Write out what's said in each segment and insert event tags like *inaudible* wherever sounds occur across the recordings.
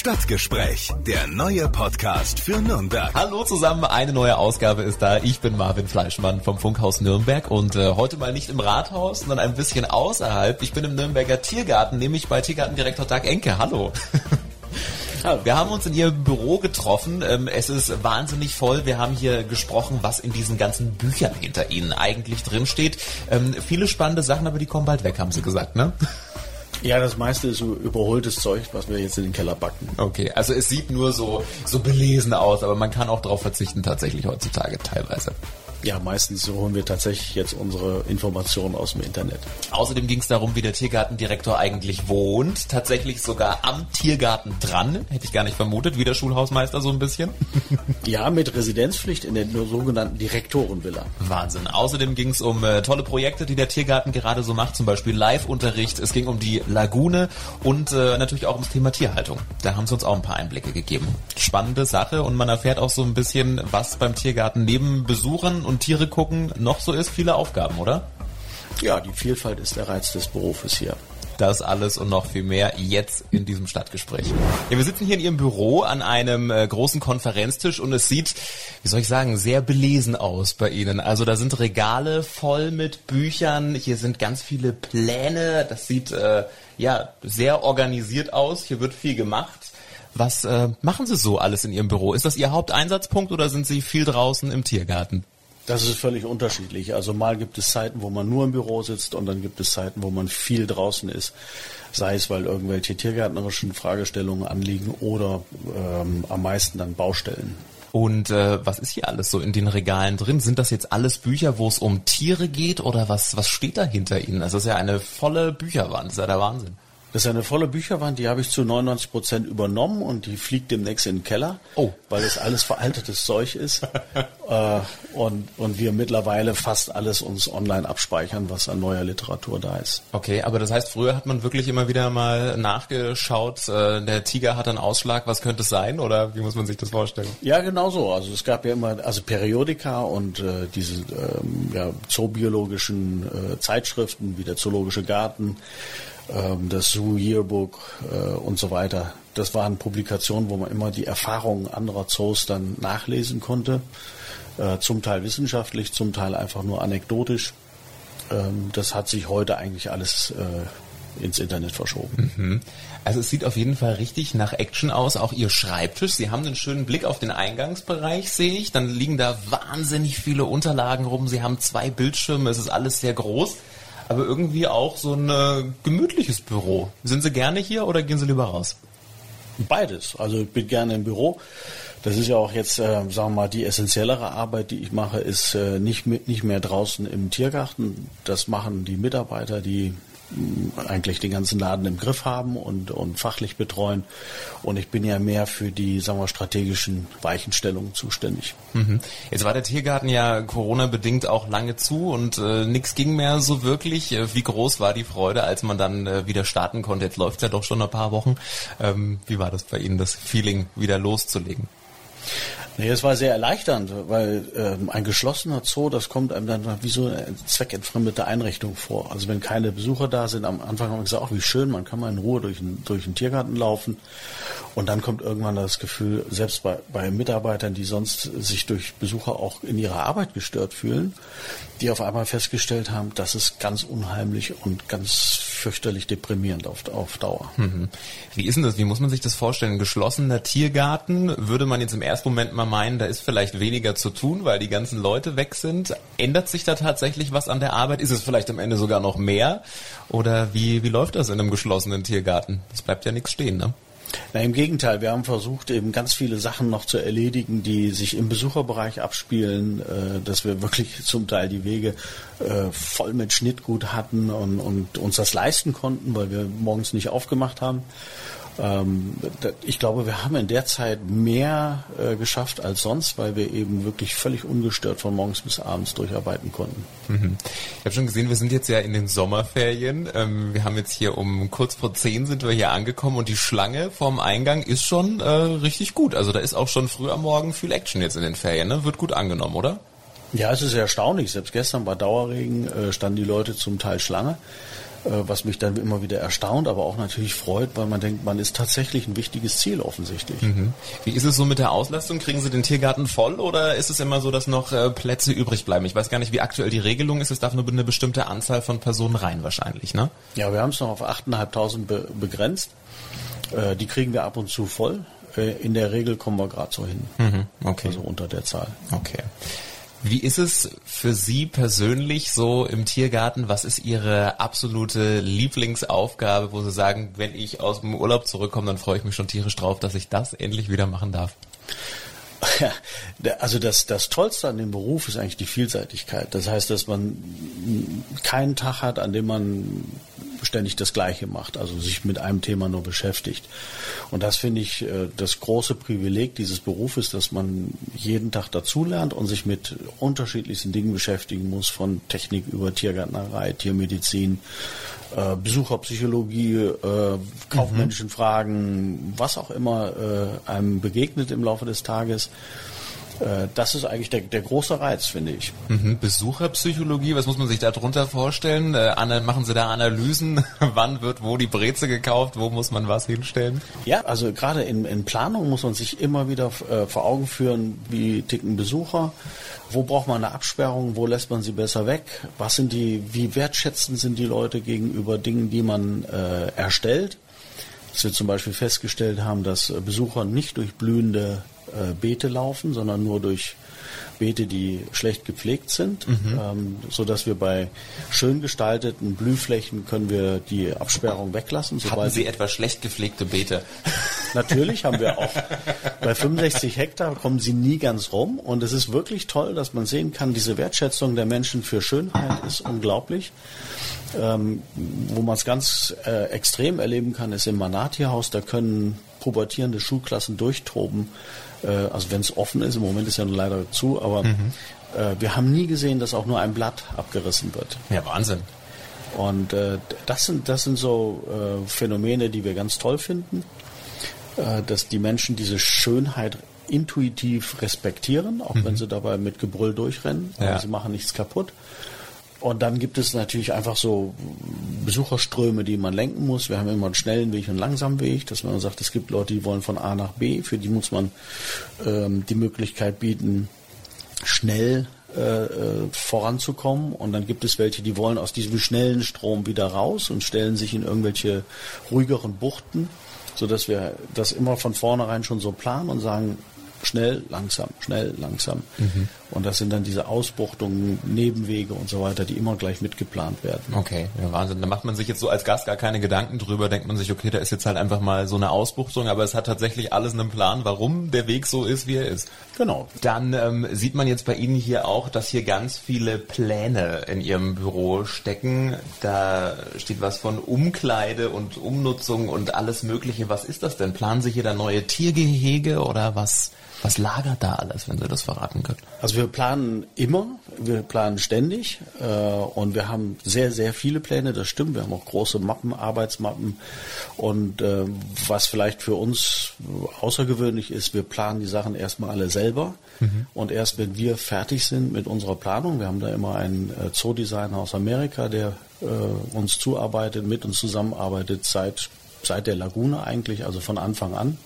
Stadtgespräch, der neue Podcast für Nürnberg. Hallo zusammen, eine neue Ausgabe ist da. Ich bin Marvin Fleischmann vom Funkhaus Nürnberg und äh, heute mal nicht im Rathaus, sondern ein bisschen außerhalb. Ich bin im Nürnberger Tiergarten, nämlich bei Tiergartendirektor Dag Enke. *laughs* Hallo. Wir haben uns in Ihrem Büro getroffen. Ähm, es ist wahnsinnig voll. Wir haben hier gesprochen, was in diesen ganzen Büchern hinter Ihnen eigentlich drinsteht. Ähm, viele spannende Sachen, aber die kommen bald weg, haben Sie gesagt, ne? Ja, das meiste ist so überholtes Zeug, was wir jetzt in den Keller backen. Okay, also es sieht nur so, so belesen aus, aber man kann auch darauf verzichten tatsächlich heutzutage teilweise. Ja, meistens holen wir tatsächlich jetzt unsere Informationen aus dem Internet. Außerdem ging es darum, wie der Tiergartendirektor eigentlich wohnt. Tatsächlich sogar am Tiergarten dran. Hätte ich gar nicht vermutet, wie der Schulhausmeister so ein bisschen. *laughs* ja, mit Residenzpflicht in der sogenannten Direktorenvilla. Wahnsinn. Außerdem ging es um äh, tolle Projekte, die der Tiergarten gerade so macht, zum Beispiel Live-Unterricht. Es ging um die Lagune und äh, natürlich auch ums Thema Tierhaltung. Da haben sie uns auch ein paar Einblicke gegeben. Spannende Sache und man erfährt auch so ein bisschen, was beim Tiergarten neben Besuchern und Tiere gucken noch so ist, viele Aufgaben, oder? Ja, die Vielfalt ist der Reiz des Berufes hier. Das alles und noch viel mehr jetzt in diesem Stadtgespräch. Ja, wir sitzen hier in Ihrem Büro an einem äh, großen Konferenztisch und es sieht, wie soll ich sagen, sehr belesen aus bei Ihnen. Also da sind Regale voll mit Büchern, hier sind ganz viele Pläne, das sieht äh, ja sehr organisiert aus, hier wird viel gemacht. Was äh, machen Sie so alles in Ihrem Büro? Ist das Ihr Haupteinsatzpunkt oder sind Sie viel draußen im Tiergarten? Das ist völlig unterschiedlich. Also mal gibt es Zeiten, wo man nur im Büro sitzt und dann gibt es Zeiten, wo man viel draußen ist. Sei es, weil irgendwelche tiergärtnerischen Fragestellungen anliegen oder ähm, am meisten dann Baustellen. Und äh, was ist hier alles so in den Regalen drin? Sind das jetzt alles Bücher, wo es um Tiere geht oder was, was steht da hinter Ihnen? Das ist ja eine volle Bücherwand, das ist ja der Wahnsinn. Das ist eine volle Bücherwand, die habe ich zu 99 Prozent übernommen und die fliegt demnächst in den Keller, oh. weil es alles veraltetes Zeug ist *laughs* äh, und, und wir mittlerweile fast alles uns online abspeichern, was an neuer Literatur da ist. Okay, aber das heißt, früher hat man wirklich immer wieder mal nachgeschaut, äh, der Tiger hat einen Ausschlag, was könnte es sein oder wie muss man sich das vorstellen? Ja, genau so. Also es gab ja immer also Periodika und äh, diese ähm, ja, zoobiologischen äh, Zeitschriften wie der Zoologische Garten das Zoo Yearbook äh, und so weiter. Das waren Publikationen, wo man immer die Erfahrungen anderer Zoos dann nachlesen konnte. Äh, zum Teil wissenschaftlich, zum Teil einfach nur anekdotisch. Ähm, das hat sich heute eigentlich alles äh, ins Internet verschoben. Mhm. Also es sieht auf jeden Fall richtig nach Action aus, auch Ihr Schreibtisch. Sie haben einen schönen Blick auf den Eingangsbereich, sehe ich. Dann liegen da wahnsinnig viele Unterlagen rum. Sie haben zwei Bildschirme, es ist alles sehr groß aber irgendwie auch so ein äh, gemütliches Büro. Sind Sie gerne hier oder gehen Sie lieber raus? Beides. Also ich bin gerne im Büro. Das ist ja auch jetzt, äh, sagen wir mal, die essentiellere Arbeit, die ich mache, ist äh, nicht, mit, nicht mehr draußen im Tiergarten. Das machen die Mitarbeiter, die eigentlich den ganzen Laden im Griff haben und, und fachlich betreuen. Und ich bin ja mehr für die, sagen wir, strategischen Weichenstellungen zuständig. Mhm. Jetzt war der Tiergarten ja Corona-bedingt auch lange zu und äh, nichts ging mehr so wirklich. Äh, wie groß war die Freude, als man dann äh, wieder starten konnte? Jetzt läuft ja doch schon ein paar Wochen. Ähm, wie war das bei Ihnen, das Feeling wieder loszulegen? Nee, es war sehr erleichternd, weil ähm, ein geschlossener Zoo, das kommt einem dann wie so eine zweckentfremdete Einrichtung vor. Also wenn keine Besucher da sind, am Anfang haben wir gesagt, ach wie schön, man kann mal in Ruhe durch, ein, durch den Tiergarten laufen. Und dann kommt irgendwann das Gefühl, selbst bei, bei Mitarbeitern, die sonst sich durch Besucher auch in ihrer Arbeit gestört fühlen, die auf einmal festgestellt haben, das ist ganz unheimlich und ganz fürchterlich deprimierend auf, auf Dauer. Mhm. Wie ist denn das? Wie muss man sich das vorstellen? Ein geschlossener Tiergarten, würde man jetzt im ersten Moment mal meinen, da ist vielleicht weniger zu tun, weil die ganzen Leute weg sind. Ändert sich da tatsächlich was an der Arbeit? Ist es vielleicht am Ende sogar noch mehr? Oder wie, wie läuft das in einem geschlossenen Tiergarten? Es bleibt ja nichts stehen, ne? Na, im Gegenteil, wir haben versucht, eben ganz viele Sachen noch zu erledigen, die sich im Besucherbereich abspielen, äh, dass wir wirklich zum Teil die Wege äh, voll mit Schnittgut hatten und, und uns das leisten konnten, weil wir morgens nicht aufgemacht haben. Ähm, ich glaube, wir haben in der Zeit mehr äh, geschafft als sonst, weil wir eben wirklich völlig ungestört von morgens bis abends durcharbeiten konnten. Mhm. Ich habe schon gesehen, wir sind jetzt ja in den Sommerferien. Ähm, wir haben jetzt hier um kurz vor zehn sind wir hier angekommen und die Schlange vorm Eingang ist schon äh, richtig gut. Also da ist auch schon früh am Morgen viel Action jetzt in den Ferien. Ne? Wird gut angenommen, oder? Ja, es ist erstaunlich. Selbst gestern bei Dauerregen äh, standen die Leute zum Teil Schlange. Äh, was mich dann immer wieder erstaunt, aber auch natürlich freut, weil man denkt, man ist tatsächlich ein wichtiges Ziel offensichtlich. Mhm. Wie ist es so mit der Auslastung? Kriegen Sie den Tiergarten voll oder ist es immer so, dass noch äh, Plätze übrig bleiben? Ich weiß gar nicht, wie aktuell die Regelung ist. Es darf nur eine bestimmte Anzahl von Personen rein wahrscheinlich, ne? Ja, wir haben es noch auf 8.500 be begrenzt. Äh, die kriegen wir ab und zu voll. In der Regel kommen wir gerade so hin. Mhm, okay. Also unter der Zahl. Okay. Wie ist es für Sie persönlich so im Tiergarten? Was ist Ihre absolute Lieblingsaufgabe, wo Sie sagen, wenn ich aus dem Urlaub zurückkomme, dann freue ich mich schon tierisch drauf, dass ich das endlich wieder machen darf? Ja, also das, das Tollste an dem Beruf ist eigentlich die Vielseitigkeit. Das heißt, dass man keinen Tag hat, an dem man ständig das Gleiche macht, also sich mit einem Thema nur beschäftigt. Und das finde ich äh, das große Privileg dieses Berufes, dass man jeden Tag dazulernt und sich mit unterschiedlichsten Dingen beschäftigen muss, von Technik über Tiergärtnerei, Tiermedizin, äh, Besucherpsychologie, äh, kaufmännischen mhm. Fragen, was auch immer einem begegnet im Laufe des Tages. Äh, das ist eigentlich der, der große Reiz, finde ich. Mhm. Besucherpsychologie, was muss man sich darunter vorstellen? Äh, machen Sie da Analysen? *laughs* Wann wird wo die Breze gekauft? Wo muss man was hinstellen? Ja, also gerade in, in Planung muss man sich immer wieder äh, vor Augen führen, wie ticken Besucher, wo braucht man eine Absperrung, wo lässt man sie besser weg, was sind die, wie wertschätzend sind die Leute gegenüber Dingen, die man äh, erstellt. Dass wir zum Beispiel festgestellt haben, dass Besucher nicht durch blühende äh, Beete laufen, sondern nur durch Beete, die schlecht gepflegt sind, mhm. ähm, so dass wir bei schön gestalteten Blühflächen können wir die Absperrung weglassen. Haben Sie etwa schlecht gepflegte Beete? *laughs* Natürlich haben wir auch. Bei 65 Hektar kommen sie nie ganz rum und es ist wirklich toll, dass man sehen kann, diese Wertschätzung der Menschen für Schönheit ist unglaublich. Ähm, wo man es ganz äh, extrem erleben kann, ist im Manati-Haus. Da können pubertierende Schulklassen durchtoben äh, also wenn es offen ist, im Moment ist ja leider zu, aber mhm. äh, wir haben nie gesehen, dass auch nur ein Blatt abgerissen wird. Ja, Wahnsinn. Und äh, das sind das sind so äh, Phänomene, die wir ganz toll finden, äh, dass die Menschen diese Schönheit intuitiv respektieren, auch mhm. wenn sie dabei mit Gebrüll durchrennen, ja. sie machen nichts kaputt. Und dann gibt es natürlich einfach so Besucherströme, die man lenken muss. Wir haben immer einen schnellen Weg und einen langsamen Weg, dass man sagt, es gibt Leute, die wollen von A nach B. Für die muss man ähm, die Möglichkeit bieten, schnell äh, äh, voranzukommen. Und dann gibt es welche, die wollen aus diesem schnellen Strom wieder raus und stellen sich in irgendwelche ruhigeren Buchten, sodass wir das immer von vornherein schon so planen und sagen, schnell, langsam, schnell, langsam. Mhm. Und das sind dann diese Ausbuchtungen, Nebenwege und so weiter, die immer gleich mitgeplant werden. Okay, ja, Wahnsinn. Da macht man sich jetzt so als Gast gar keine Gedanken drüber, denkt man sich, okay, da ist jetzt halt einfach mal so eine Ausbuchtung, aber es hat tatsächlich alles einen Plan, warum der Weg so ist, wie er ist. Genau. Dann ähm, sieht man jetzt bei Ihnen hier auch, dass hier ganz viele Pläne in Ihrem Büro stecken. Da steht was von Umkleide und Umnutzung und alles Mögliche. Was ist das denn? Planen Sie hier da neue Tiergehege oder was? Was lagert da alles, wenn Sie das verraten können? Also wir planen immer, wir planen ständig äh, und wir haben sehr, sehr viele Pläne, das stimmt. Wir haben auch große Mappen, Arbeitsmappen und äh, was vielleicht für uns außergewöhnlich ist, wir planen die Sachen erstmal alle selber mhm. und erst wenn wir fertig sind mit unserer Planung, wir haben da immer einen äh, Zoodesigner aus Amerika, der äh, uns zuarbeitet, mit uns zusammenarbeitet seit seit der Lagune eigentlich, also von Anfang an.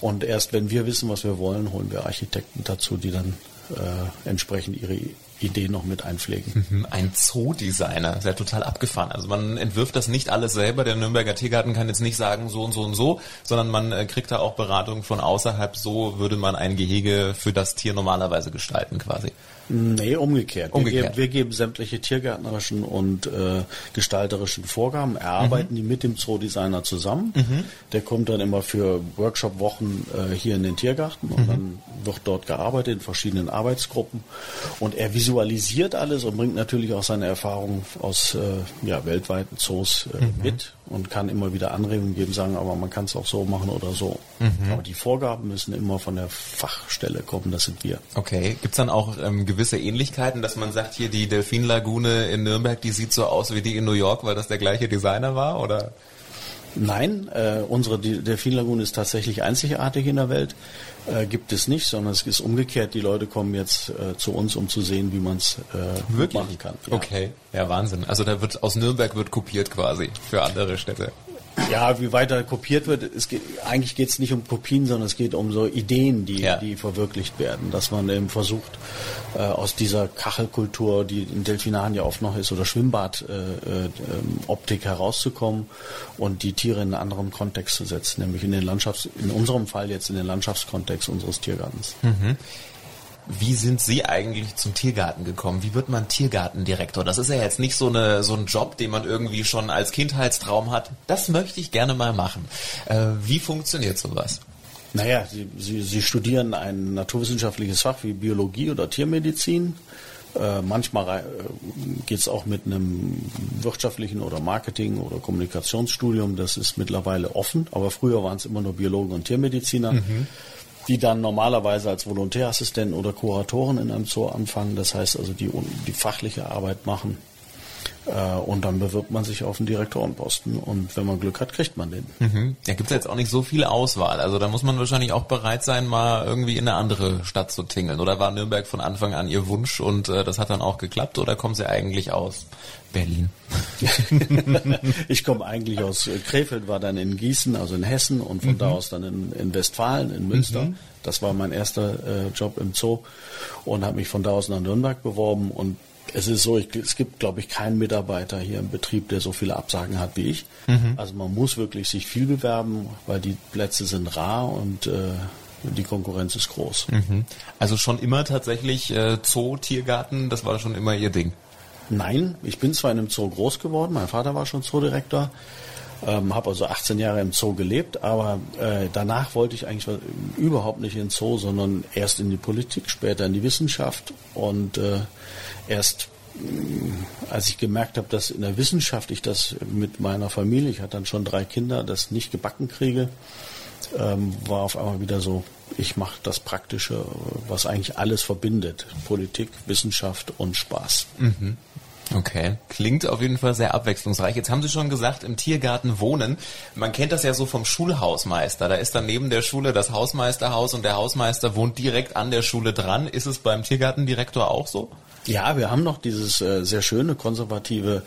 Und erst wenn wir wissen, was wir wollen, holen wir Architekten dazu, die dann äh, entsprechend ihre Ideen noch mit einpflegen. Mhm, ein Zoo-Designer, ist ja total abgefahren. Also man entwirft das nicht alles selber. Der Nürnberger Tiergarten kann jetzt nicht sagen so und so und so, sondern man äh, kriegt da auch Beratung von außerhalb. So würde man ein Gehege für das Tier normalerweise gestalten quasi. Nee, umgekehrt. umgekehrt. Wir, geben, wir geben sämtliche tiergärtnerischen und äh, gestalterischen Vorgaben, erarbeiten mhm. die mit dem Zoodesigner zusammen. Mhm. Der kommt dann immer für Workshop-Wochen äh, hier in den Tiergarten und mhm. dann wird dort gearbeitet in verschiedenen Arbeitsgruppen. Und er visualisiert alles und bringt natürlich auch seine Erfahrungen aus äh, ja, weltweiten Zoos äh, mhm. mit und kann immer wieder Anregungen geben, sagen, aber man kann es auch so machen oder so. Mhm. Aber die Vorgaben müssen immer von der Fachstelle kommen, das sind wir. Okay, gibt's dann auch ähm, gewisse Ähnlichkeiten, dass man sagt, hier die Delfinlagune in Nürnberg, die sieht so aus wie die in New York, weil das der gleiche Designer war, oder? Nein, äh, unsere Delfinlagune ist tatsächlich einzigartig in der Welt. Äh, gibt es nicht, sondern es ist umgekehrt. Die Leute kommen jetzt äh, zu uns, um zu sehen, wie man es äh, machen kann. Ja. Okay, ja Wahnsinn. Also da wird aus Nürnberg wird kopiert quasi für andere Städte. Ja, wie weiter kopiert wird, es geht, eigentlich geht es nicht um Kopien, sondern es geht um so Ideen, die, ja. die verwirklicht werden. Dass man eben versucht, äh, aus dieser Kachelkultur, die in Delfinaren ja oft noch ist, oder Schwimmbad-Optik äh, äh, herauszukommen und die Tiere in einen anderen Kontext zu setzen, nämlich in den Landschafts-, in unserem Fall jetzt in den Landschaftskontext unseres Tiergartens. Mhm. Wie sind Sie eigentlich zum Tiergarten gekommen? Wie wird man Tiergartendirektor? Das ist ja jetzt nicht so, eine, so ein Job, den man irgendwie schon als Kindheitstraum hat. Das möchte ich gerne mal machen. Äh, wie funktioniert sowas? Naja, Sie, Sie, Sie studieren ein naturwissenschaftliches Fach wie Biologie oder Tiermedizin. Äh, manchmal äh, geht es auch mit einem wirtschaftlichen oder Marketing- oder Kommunikationsstudium. Das ist mittlerweile offen, aber früher waren es immer nur Biologen und Tiermediziner. Mhm die dann normalerweise als Volontärassistenten oder Kuratoren in einem Zoo anfangen. Das heißt also, die, die fachliche Arbeit machen. Äh, und dann bewirbt man sich auf einen Direktorenposten und wenn man Glück hat, kriegt man den. Mhm. Da gibt es jetzt auch nicht so viel Auswahl. Also da muss man wahrscheinlich auch bereit sein, mal irgendwie in eine andere Stadt zu tingeln. Oder war Nürnberg von Anfang an Ihr Wunsch und äh, das hat dann auch geklappt oder kommen Sie eigentlich aus Berlin? *laughs* *laughs* ich komme eigentlich aus Krefeld, war dann in Gießen, also in Hessen und von mhm. da aus dann in, in, Westfalen, in Münster. Mhm. Das war mein erster äh, Job im Zoo und habe mich von da aus nach Nürnberg beworben und es ist so, ich, es gibt, glaube ich, keinen Mitarbeiter hier im Betrieb, der so viele Absagen hat wie ich. Mhm. Also man muss wirklich sich viel bewerben, weil die Plätze sind rar und äh, die Konkurrenz ist groß. Mhm. Also schon immer tatsächlich äh, Zoo, Tiergarten, das war schon immer Ihr Ding? Nein, ich bin zwar in einem Zoo groß geworden, mein Vater war schon Zoodirektor, ähm, habe also 18 Jahre im Zoo gelebt, aber äh, danach wollte ich eigentlich überhaupt nicht in den Zoo, sondern erst in die Politik, später in die Wissenschaft und äh, erst äh, als ich gemerkt habe, dass in der Wissenschaft ich das mit meiner Familie, ich hatte dann schon drei Kinder, das nicht gebacken kriege, ähm, war auf einmal wieder so, ich mache das Praktische, was eigentlich alles verbindet. Politik, Wissenschaft und Spaß. Mhm. Okay, klingt auf jeden Fall sehr abwechslungsreich. Jetzt haben Sie schon gesagt, im Tiergarten wohnen. Man kennt das ja so vom Schulhausmeister. Da ist dann neben der Schule das Hausmeisterhaus und der Hausmeister wohnt direkt an der Schule dran. Ist es beim Tiergartendirektor auch so? Ja, wir haben noch dieses äh, sehr schöne konservative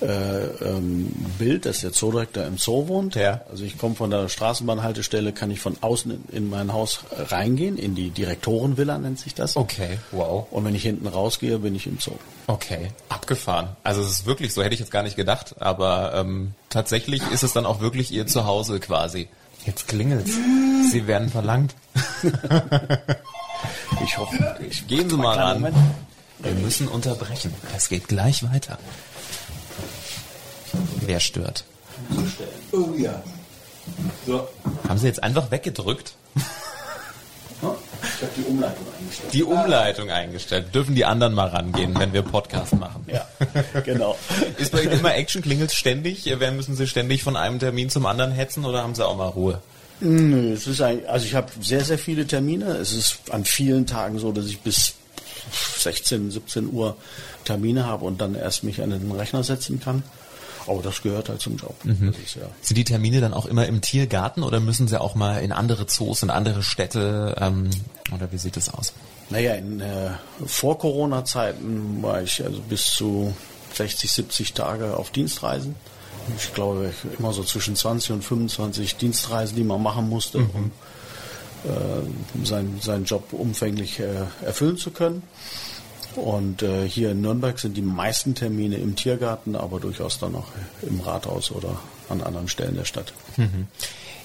äh, ähm, Bild, dass der Zoodirektor im Zoo wohnt. Ja. Also ich komme von der Straßenbahnhaltestelle, kann ich von außen in, in, mein Haus reingehen, in die Direktorenvilla nennt sich das. Okay, wow. Und wenn ich hinten rausgehe, bin ich im Zoo. Okay, abgefahren. Also es ist wirklich so, hätte ich jetzt gar nicht gedacht, aber ähm, tatsächlich ist es dann auch wirklich Ihr Zuhause quasi. Jetzt klingelt's. Sie werden verlangt. *laughs* ich hoffe, ich gehen Sie mal ran. Moment. Wir müssen unterbrechen. Es geht gleich weiter. Wer stört? Oh ja. So. Haben Sie jetzt einfach weggedrückt? Ich habe die Umleitung eingestellt. Die Umleitung eingestellt. Dürfen die anderen mal rangehen, wenn wir Podcast machen? Ja, genau. Ist bei Ihnen immer Action? Klingelt ständig? Wer müssen Sie ständig von einem Termin zum anderen hetzen oder haben Sie auch mal Ruhe? Nö, es ist ein, also ich habe sehr, sehr viele Termine. Es ist an vielen Tagen so, dass ich bis 16, 17 Uhr Termine habe und dann erst mich an den Rechner setzen kann. Aber das gehört halt zum Job. Mhm. Ist, ja. Sind die Termine dann auch immer im Tiergarten oder müssen sie auch mal in andere Zoos, in andere Städte ähm, oder wie sieht es aus? Naja, in äh, vor Corona-Zeiten war ich also bis zu 60, 70 Tage auf Dienstreisen. Ich glaube, immer so zwischen 20 und 25 Dienstreisen, die man machen musste, mhm. um äh, sein, seinen Job umfänglich äh, erfüllen zu können. Und äh, hier in Nürnberg sind die meisten Termine im Tiergarten, aber durchaus dann auch im Rathaus oder an anderen Stellen der Stadt. Mhm.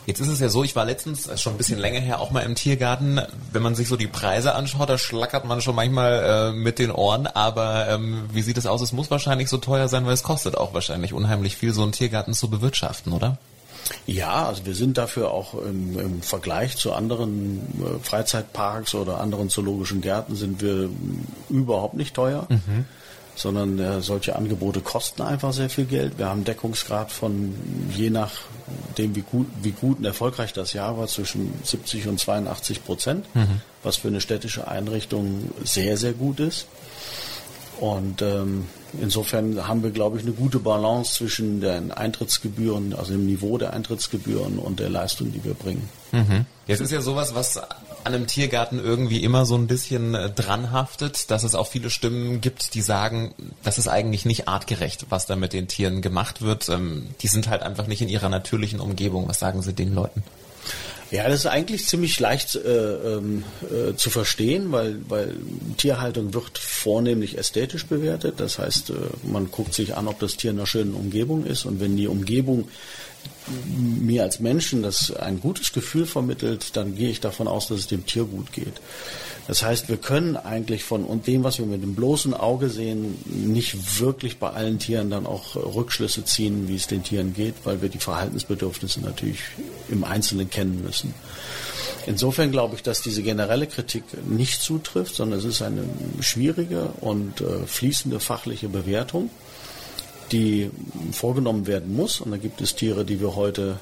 Jetzt ist es ja so, ich war letztens, schon ein bisschen länger her, auch mal im Tiergarten. Wenn man sich so die Preise anschaut, da schlackert man schon manchmal äh, mit den Ohren. Aber ähm, wie sieht es aus? Es muss wahrscheinlich so teuer sein, weil es kostet auch wahrscheinlich unheimlich viel, so einen Tiergarten zu bewirtschaften, oder? Ja, also wir sind dafür auch im, im Vergleich zu anderen äh, Freizeitparks oder anderen zoologischen Gärten sind wir überhaupt nicht teuer. Mhm. Sondern äh, solche Angebote kosten einfach sehr viel Geld. Wir haben Deckungsgrad von je nachdem, wie gut, wie gut und erfolgreich das Jahr war, zwischen 70 und 82 Prozent, mhm. was für eine städtische Einrichtung sehr, sehr gut ist. Und ähm, insofern haben wir, glaube ich, eine gute Balance zwischen den Eintrittsgebühren, also dem Niveau der Eintrittsgebühren und der Leistung, die wir bringen. Mhm. Jetzt ist ja sowas, was an einem Tiergarten irgendwie immer so ein bisschen äh, dran haftet, dass es auch viele Stimmen gibt, die sagen, das ist eigentlich nicht artgerecht, was da mit den Tieren gemacht wird. Ähm, die sind halt einfach nicht in ihrer natürlichen Umgebung. Was sagen Sie den Leuten? Ja, das ist eigentlich ziemlich leicht äh, ähm, äh, zu verstehen, weil, weil Tierhaltung wird vornehmlich ästhetisch bewertet. Das heißt, äh, man guckt sich an, ob das Tier in einer schönen Umgebung ist. Und wenn die Umgebung mir als Menschen das ein gutes Gefühl vermittelt, dann gehe ich davon aus, dass es dem Tier gut geht. Das heißt, wir können eigentlich von dem, was wir mit dem bloßen Auge sehen, nicht wirklich bei allen Tieren dann auch Rückschlüsse ziehen, wie es den Tieren geht, weil wir die Verhaltensbedürfnisse natürlich im Einzelnen kennen müssen. Insofern glaube ich, dass diese generelle Kritik nicht zutrifft, sondern es ist eine schwierige und äh, fließende fachliche Bewertung, die vorgenommen werden muss. Und da gibt es Tiere, die wir heute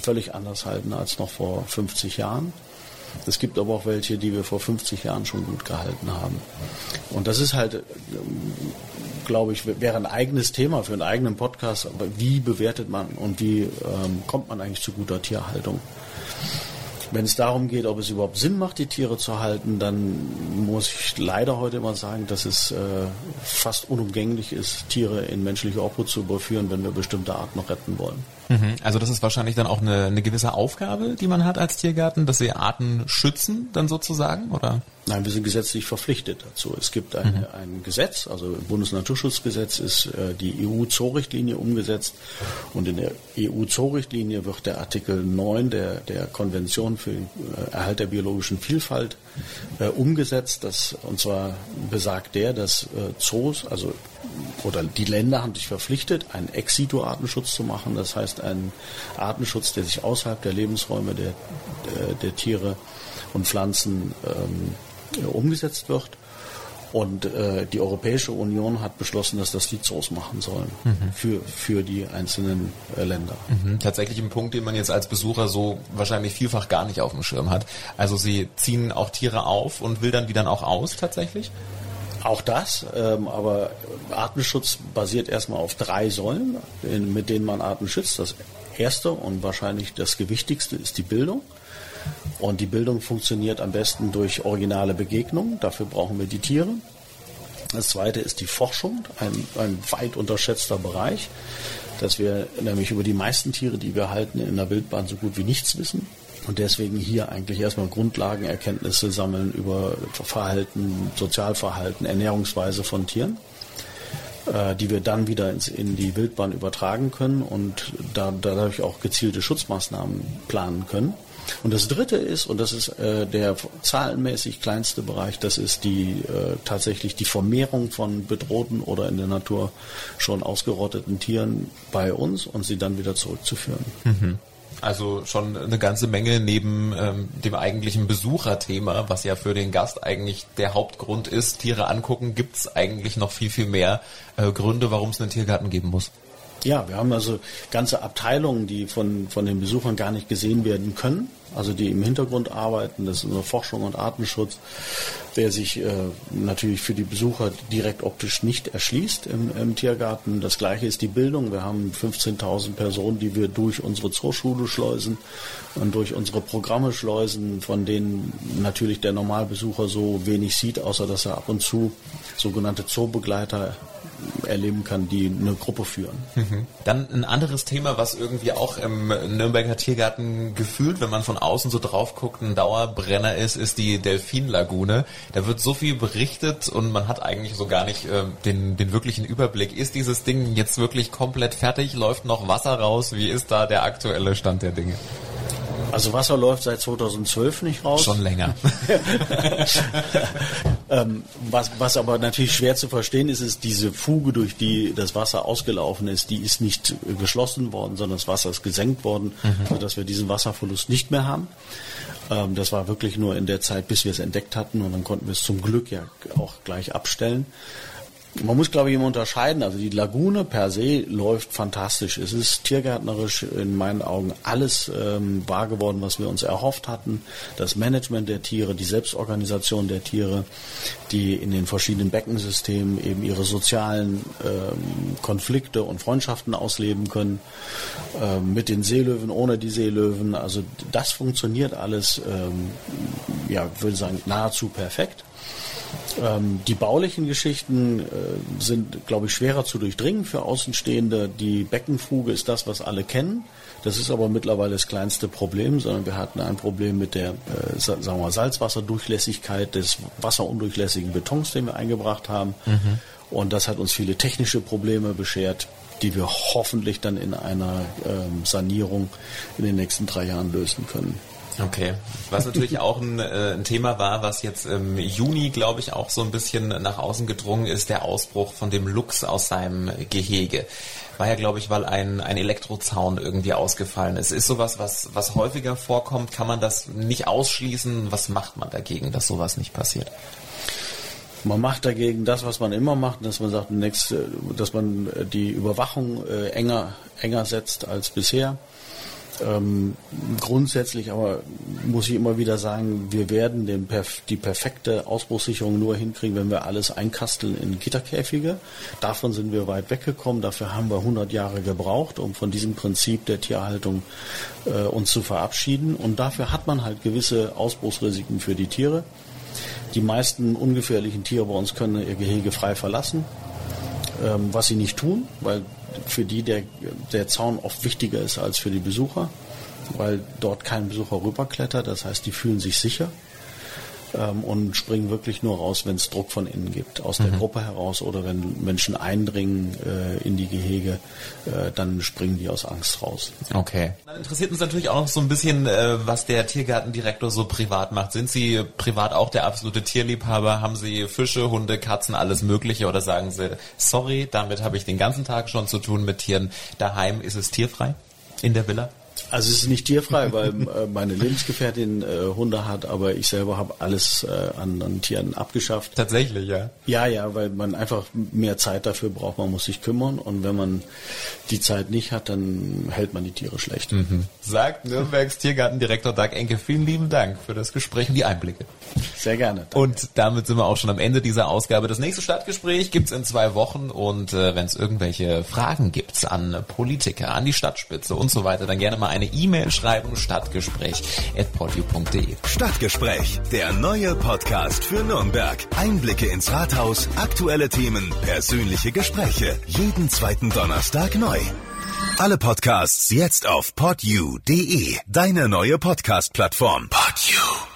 völlig anders halten als noch vor 50 Jahren. Es gibt aber auch welche, die wir vor 50 Jahren schon gut gehalten haben. Und das ist halt, glaube ich, wäre ein eigenes Thema für einen eigenen Podcast. Aber wie bewertet man und wie ähm, kommt man eigentlich zu guter Tierhaltung? Wenn es darum geht, ob es überhaupt Sinn macht, die Tiere zu halten, dann muss ich leider heute immer sagen, dass es äh, fast unumgänglich ist, Tiere in menschliche Obhut zu überführen, wenn wir bestimmte Arten noch retten wollen. Mhm. Also das ist wahrscheinlich dann auch eine, eine gewisse Aufgabe, die man hat als Tiergarten, dass sie Arten schützen, dann sozusagen, oder? Nein, wir sind gesetzlich verpflichtet dazu. Es gibt eine, mhm. ein Gesetz, also im Bundesnaturschutzgesetz ist äh, die EU-Zoorichtlinie umgesetzt und in der EU-Zoorichtlinie wird der Artikel 9 der, der Konvention für den äh, Erhalt der biologischen Vielfalt äh, umgesetzt. Das, und zwar besagt der, dass äh, Zoos, also oder die Länder haben sich verpflichtet, einen Ex-Situ-Artenschutz zu machen. Das heißt, einen Artenschutz, der sich außerhalb der Lebensräume der, der, der Tiere und Pflanzen ähm, umgesetzt wird. Und äh, die Europäische Union hat beschlossen, dass das die Zoos machen sollen mhm. für, für die einzelnen äh, Länder. Mhm. Tatsächlich ein Punkt, den man jetzt als Besucher so wahrscheinlich vielfach gar nicht auf dem Schirm hat. Also sie ziehen auch Tiere auf und wildern die dann auch aus tatsächlich? Auch das, ähm, aber Artenschutz basiert erstmal auf drei Säulen, in, mit denen man Arten schützt. Das erste und wahrscheinlich das gewichtigste ist die Bildung. Und die Bildung funktioniert am besten durch originale Begegnungen. Dafür brauchen wir die Tiere. Das zweite ist die Forschung, ein, ein weit unterschätzter Bereich, dass wir nämlich über die meisten Tiere, die wir halten, in der Wildbahn so gut wie nichts wissen und deswegen hier eigentlich erstmal Grundlagenerkenntnisse sammeln über Verhalten, Sozialverhalten, Ernährungsweise von Tieren, äh, die wir dann wieder ins, in die Wildbahn übertragen können und da, dadurch auch gezielte Schutzmaßnahmen planen können. Und das Dritte ist, und das ist äh, der zahlenmäßig kleinste Bereich, das ist die äh, tatsächlich die Vermehrung von bedrohten oder in der Natur schon ausgerotteten Tieren bei uns und sie dann wieder zurückzuführen. Mhm. Also schon eine ganze Menge neben ähm, dem eigentlichen Besucherthema, was ja für den Gast eigentlich der Hauptgrund ist, Tiere angucken, gibt es eigentlich noch viel, viel mehr äh, Gründe, warum es einen Tiergarten geben muss. Ja, wir haben also ganze Abteilungen, die von, von den Besuchern gar nicht gesehen werden können, also die im Hintergrund arbeiten, das ist unsere Forschung und Artenschutz, der sich äh, natürlich für die Besucher direkt optisch nicht erschließt im, im Tiergarten. Das gleiche ist die Bildung. Wir haben 15.000 Personen, die wir durch unsere Zooschule schleusen und durch unsere Programme schleusen, von denen natürlich der Normalbesucher so wenig sieht, außer dass er ab und zu sogenannte Zoobegleiter erleben kann, die eine Gruppe führen. Mhm. Dann ein anderes Thema, was irgendwie auch im Nürnberger Tiergarten gefühlt, wenn man von außen so drauf guckt, ein Dauerbrenner ist, ist die Delfinlagune. Da wird so viel berichtet und man hat eigentlich so gar nicht äh, den, den wirklichen Überblick. Ist dieses Ding jetzt wirklich komplett fertig? Läuft noch Wasser raus? Wie ist da der aktuelle Stand der Dinge? Also Wasser läuft seit 2012 nicht raus. Schon länger. *laughs* *laughs* ähm, was, was aber natürlich schwer zu verstehen ist, ist diese Fuge, durch die das Wasser ausgelaufen ist, die ist nicht geschlossen worden, sondern das Wasser ist gesenkt worden, mhm. sodass wir diesen Wasserverlust nicht mehr haben. Ähm, das war wirklich nur in der Zeit, bis wir es entdeckt hatten und dann konnten wir es zum Glück ja auch gleich abstellen. Man muss, glaube ich, immer unterscheiden. Also die Lagune per se läuft fantastisch. Es ist tiergärtnerisch in meinen Augen alles ähm, wahr geworden, was wir uns erhofft hatten. Das Management der Tiere, die Selbstorganisation der Tiere, die in den verschiedenen Beckensystemen eben ihre sozialen ähm, Konflikte und Freundschaften ausleben können. Ähm, mit den Seelöwen, ohne die Seelöwen. Also das funktioniert alles, ähm, ja, würde sagen, nahezu perfekt. Ähm, die baulichen Geschichten äh, sind, glaube ich, schwerer zu durchdringen für Außenstehende. Die Beckenfuge ist das, was alle kennen. Das ist aber mittlerweile das kleinste Problem, sondern wir hatten ein Problem mit der äh, sagen wir mal, Salzwasserdurchlässigkeit des wasserundurchlässigen Betons, den wir eingebracht haben. Mhm. Und das hat uns viele technische Probleme beschert, die wir hoffentlich dann in einer ähm, Sanierung in den nächsten drei Jahren lösen können. Okay. Was natürlich auch ein, äh, ein, Thema war, was jetzt im Juni, glaube ich, auch so ein bisschen nach außen gedrungen ist, der Ausbruch von dem Luchs aus seinem Gehege. War ja, glaube ich, weil ein, ein Elektrozaun irgendwie ausgefallen ist. Ist sowas, was, was häufiger vorkommt? Kann man das nicht ausschließen? Was macht man dagegen, dass sowas nicht passiert? Man macht dagegen das, was man immer macht, dass man sagt, dass man die Überwachung äh, enger, enger setzt als bisher ähm, grundsätzlich aber muss ich immer wieder sagen, wir werden den, die perfekte Ausbruchssicherung nur hinkriegen, wenn wir alles einkasteln in Gitterkäfige. Davon sind wir weit weggekommen. Dafür haben wir 100 Jahre gebraucht, um von diesem Prinzip der Tierhaltung äh, uns zu verabschieden. Und dafür hat man halt gewisse Ausbruchsrisiken für die Tiere. Die meisten ungefährlichen Tiere bei uns können ihr Gehege frei verlassen, ähm, was sie nicht tun, weil für die der, der Zaun oft wichtiger ist als für die Besucher, weil dort kein Besucher rüberklettert. Das heißt, die fühlen sich sicher ähm, und springen wirklich nur raus, wenn es Druck von innen gibt, aus mhm. der Gruppe heraus oder wenn Menschen eindringen äh, in die Gehege, äh, dann springen die aus Angst raus. Okay. Dann interessiert uns natürlich auch noch so ein bisschen, äh, was der Tiergartendirektor so privat macht. Sind Sie privat auch der absolute Tierliebhaber? Haben Sie Fische, Hunde, Katzen, alles Mögliche oder sagen Sie, sorry, damit habe ich den ganzen Tag schon zu tun mit Tieren. Daheim ist es tierfrei in der Villa? Also es ist nicht tierfrei, weil äh, meine Lebensgefährtin äh, Hunde hat, aber ich selber habe alles äh, an, an, Tieren abgeschafft. Tatsächlich, ja. Ja, ja, weil man einfach mehr Zeit dafür braucht, man muss sich kümmern und wenn man die Zeit nicht hat, dann hält man die Tiere schlecht. Mhm. Sagt Nürnbergs Tiergartendirektor Doug Enke, vielen lieben Dank für das Gespräch und die Einblicke. Sehr gerne. Danke. Und damit sind wir auch schon am Ende dieser Ausgabe. Das nächste Stadtgespräch gibt's in zwei Wochen und äh, wenn es irgendwelche Fragen gibt an Politiker, an die Stadtspitze und so weiter, dann gerne mal eine E-Mail schreiben, stadtgespräch. Stadtgespräch, der neue Podcast für Nürnberg. Einblicke ins Rathaus, aktuelle Themen, persönliche Gespräche. Jeden zweiten Donnerstag neu. Alle Podcasts jetzt auf podu.de, deine neue Podcast-Plattform. Podu.